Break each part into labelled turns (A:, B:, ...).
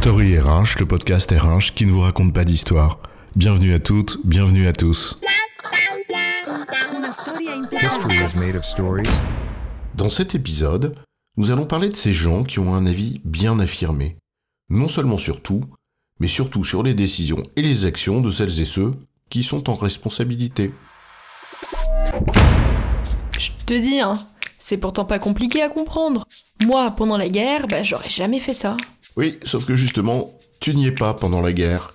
A: Story RH, le podcast RH qui ne vous raconte pas d'histoire. Bienvenue à toutes, bienvenue à tous. Dans cet épisode, nous allons parler de ces gens qui ont un avis bien affirmé. Non seulement sur tout, mais surtout sur les décisions et les actions de celles et ceux qui sont en responsabilité.
B: Je te dis, hein, c'est pourtant pas compliqué à comprendre. Moi, pendant la guerre, bah, j'aurais jamais fait ça.
A: Oui, sauf que justement, tu n'y es pas pendant la guerre.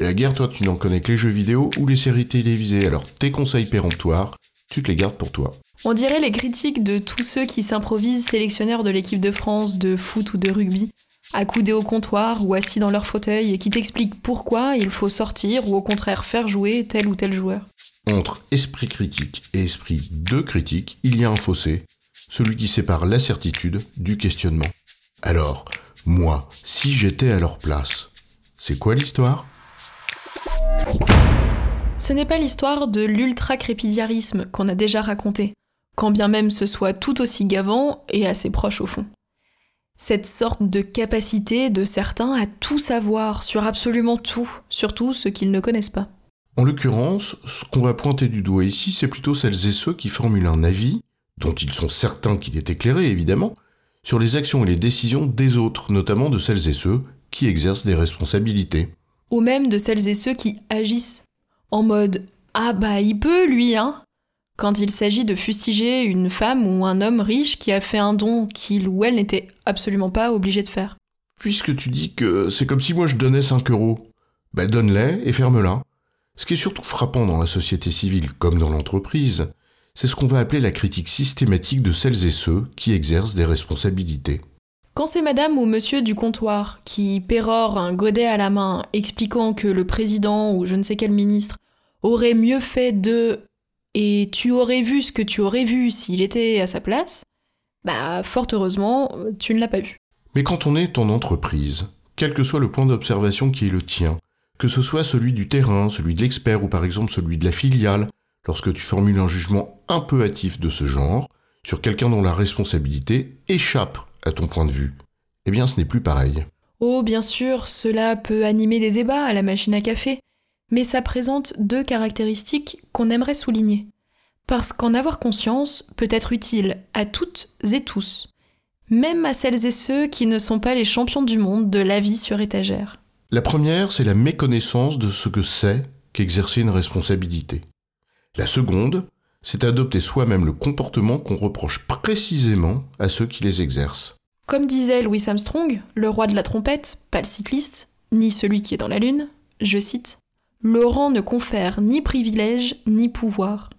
A: Et la guerre, toi, tu n'en connais que les jeux vidéo ou les séries télévisées, alors tes conseils péremptoires, tu te les gardes pour toi.
B: On dirait les critiques de tous ceux qui s'improvisent sélectionneurs de l'équipe de France de foot ou de rugby, accoudés au comptoir ou assis dans leur fauteuil et qui t'expliquent pourquoi il faut sortir ou au contraire faire jouer tel ou tel joueur.
A: Entre esprit critique et esprit de critique, il y a un fossé, celui qui sépare la certitude du questionnement. Alors, moi, si j'étais à leur place, c'est quoi l'histoire?
B: Ce n'est pas l'histoire de l'ultra-crépidiarisme qu'on a déjà raconté, quand bien même ce soit tout aussi gavant et assez proche au fond. Cette sorte de capacité de certains à tout savoir sur absolument tout, surtout ce qu'ils ne connaissent pas.
A: En l'occurrence, ce qu'on va pointer du doigt ici, c'est plutôt celles et ceux qui formulent un avis, dont ils sont certains qu'il est éclairé évidemment, sur les actions et les décisions des autres, notamment de celles et ceux qui exercent des responsabilités.
B: Ou même de celles et ceux qui agissent. En mode Ah bah il peut lui, hein Quand il s'agit de fustiger une femme ou un homme riche qui a fait un don qu'il ou elle n'était absolument pas obligé de faire.
A: Puisque tu dis que c'est comme si moi je donnais 5 euros, ben donne-les et ferme-la. Ce qui est surtout frappant dans la société civile comme dans l'entreprise, c'est ce qu'on va appeler la critique systématique de celles et ceux qui exercent des responsabilités.
B: Quand c'est madame ou monsieur du comptoir qui pérore un godet à la main expliquant que le président ou je ne sais quel ministre aurait mieux fait de et tu aurais vu ce que tu aurais vu s'il était à sa place, bah fort heureusement, tu ne l'as pas vu.
A: Mais quand on est en entreprise, quel que soit le point d'observation qui est le tien, que ce soit celui du terrain, celui de l'expert ou par exemple celui de la filiale, lorsque tu formules un jugement un peu hâtif de ce genre, sur quelqu'un dont la responsabilité échappe à ton point de vue, eh bien ce n'est plus pareil.
B: Oh, bien sûr, cela peut animer des débats à la machine à café, mais ça présente deux caractéristiques qu'on aimerait souligner. Parce qu'en avoir conscience peut être utile à toutes et tous, même à celles et ceux qui ne sont pas les champions du monde de la vie sur étagère.
A: La première, c'est la méconnaissance de ce que c'est qu'exercer une responsabilité. La seconde, c'est adopter soi-même le comportement qu'on reproche précisément à ceux qui les exercent.
B: Comme disait Louis Armstrong, le roi de la trompette, pas le cycliste, ni celui qui est dans la lune, je cite Le rang ne confère ni privilège ni pouvoir.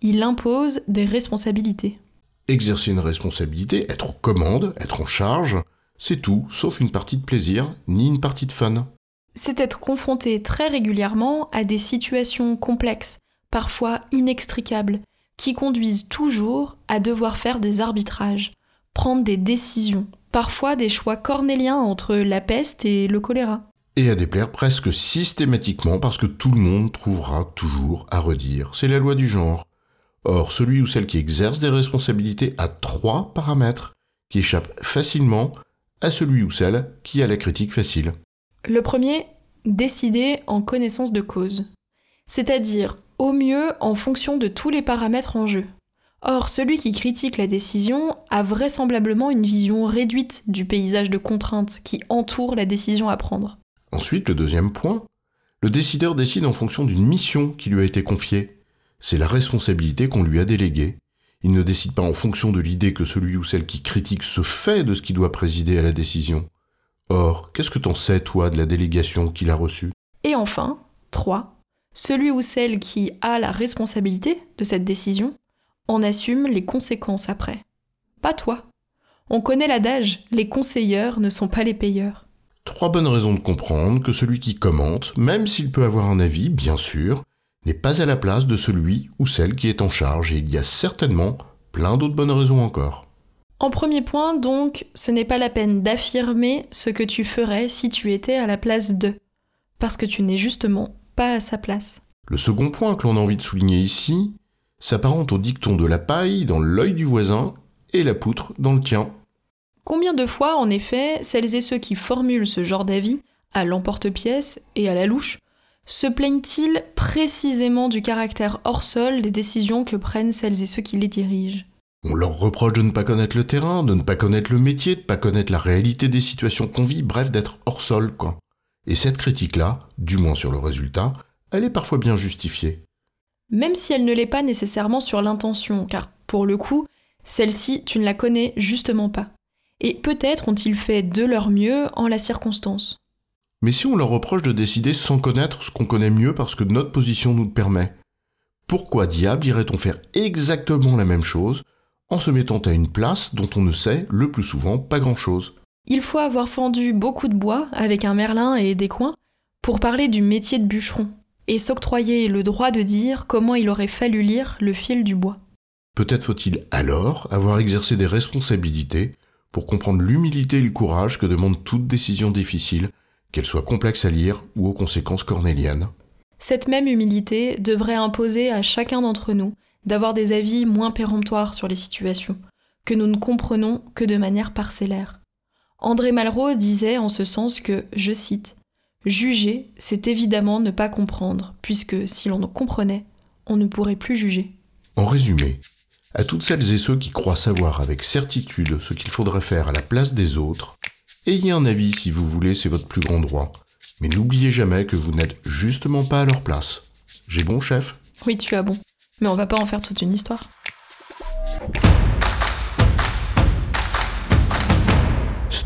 B: Il impose des responsabilités.
A: Exercer une responsabilité, être aux commandes, être en charge, c'est tout, sauf une partie de plaisir, ni une partie de fun.
B: C'est être confronté très régulièrement à des situations complexes, parfois inextricables, qui conduisent toujours à devoir faire des arbitrages, prendre des décisions, parfois des choix cornéliens entre la peste et le choléra.
A: Et à déplaire presque systématiquement parce que tout le monde trouvera toujours à redire. C'est la loi du genre. Or, celui ou celle qui exerce des responsabilités a trois paramètres qui échappent facilement à celui ou celle qui a la critique facile.
B: Le premier, décider en connaissance de cause. C'est-à-dire, au mieux, en fonction de tous les paramètres en jeu. Or, celui qui critique la décision a vraisemblablement une vision réduite du paysage de contraintes qui entoure la décision à prendre.
A: Ensuite, le deuxième point, le décideur décide en fonction d'une mission qui lui a été confiée. C'est la responsabilité qu'on lui a déléguée. Il ne décide pas en fonction de l'idée que celui ou celle qui critique se fait de ce qui doit présider à la décision. Or, qu'est-ce que t'en sais, toi, de la délégation qu'il a reçue?
B: Et enfin, 3. Celui ou celle qui a la responsabilité de cette décision en assume les conséquences après. Pas toi. On connaît l'adage, les conseilleurs ne sont pas les payeurs.
A: Trois bonnes raisons de comprendre que celui qui commente, même s'il peut avoir un avis, bien sûr, n'est pas à la place de celui ou celle qui est en charge, et il y a certainement plein d'autres bonnes raisons encore.
B: En premier point, donc, ce n'est pas la peine d'affirmer ce que tu ferais si tu étais à la place de, parce que tu n'es justement pas à sa place.
A: Le second point que l'on a envie de souligner ici s'apparente au dicton de la paille dans l'œil du voisin et la poutre dans le tien.
B: Combien de fois, en effet, celles et ceux qui formulent ce genre d'avis, à l'emporte-pièce et à la louche, se plaignent-ils précisément du caractère hors sol des décisions que prennent celles et ceux qui les dirigent?
A: On leur reproche de ne pas connaître le terrain, de ne pas connaître le métier, de ne pas connaître la réalité des situations qu'on vit, bref, d'être hors sol, quoi. Et cette critique-là, du moins sur le résultat, elle est parfois bien justifiée.
B: Même si elle ne l'est pas nécessairement sur l'intention, car pour le coup, celle-ci, tu ne la connais justement pas. Et peut-être ont-ils fait de leur mieux en la circonstance.
A: Mais si on leur reproche de décider sans connaître ce qu'on connaît mieux parce que notre position nous le permet, pourquoi diable irait-on faire exactement la même chose en se mettant à une place dont on ne sait le plus souvent pas grand-chose?
B: Il faut avoir fendu beaucoup de bois avec un merlin et des coins pour parler du métier de bûcheron et s'octroyer le droit de dire comment il aurait fallu lire le fil du bois.
A: Peut-être faut-il alors avoir exercé des responsabilités pour comprendre l'humilité et le courage que demande toute décision difficile, qu'elle soit complexe à lire ou aux conséquences cornéliennes.
B: Cette même humilité devrait imposer à chacun d'entre nous d'avoir des avis moins péremptoires sur les situations, que nous ne comprenons que de manière parcellaire. André Malraux disait en ce sens que, je cite, Juger, c'est évidemment ne pas comprendre, puisque si l'on comprenait, on ne pourrait plus juger.
A: En résumé, à toutes celles et ceux qui croient savoir avec certitude ce qu'il faudrait faire à la place des autres, ayez un avis si vous voulez, c'est votre plus grand droit. Mais n'oubliez jamais que vous n'êtes justement pas à leur place. J'ai bon, chef?
B: Oui, tu as bon. Mais on va pas en faire toute une histoire.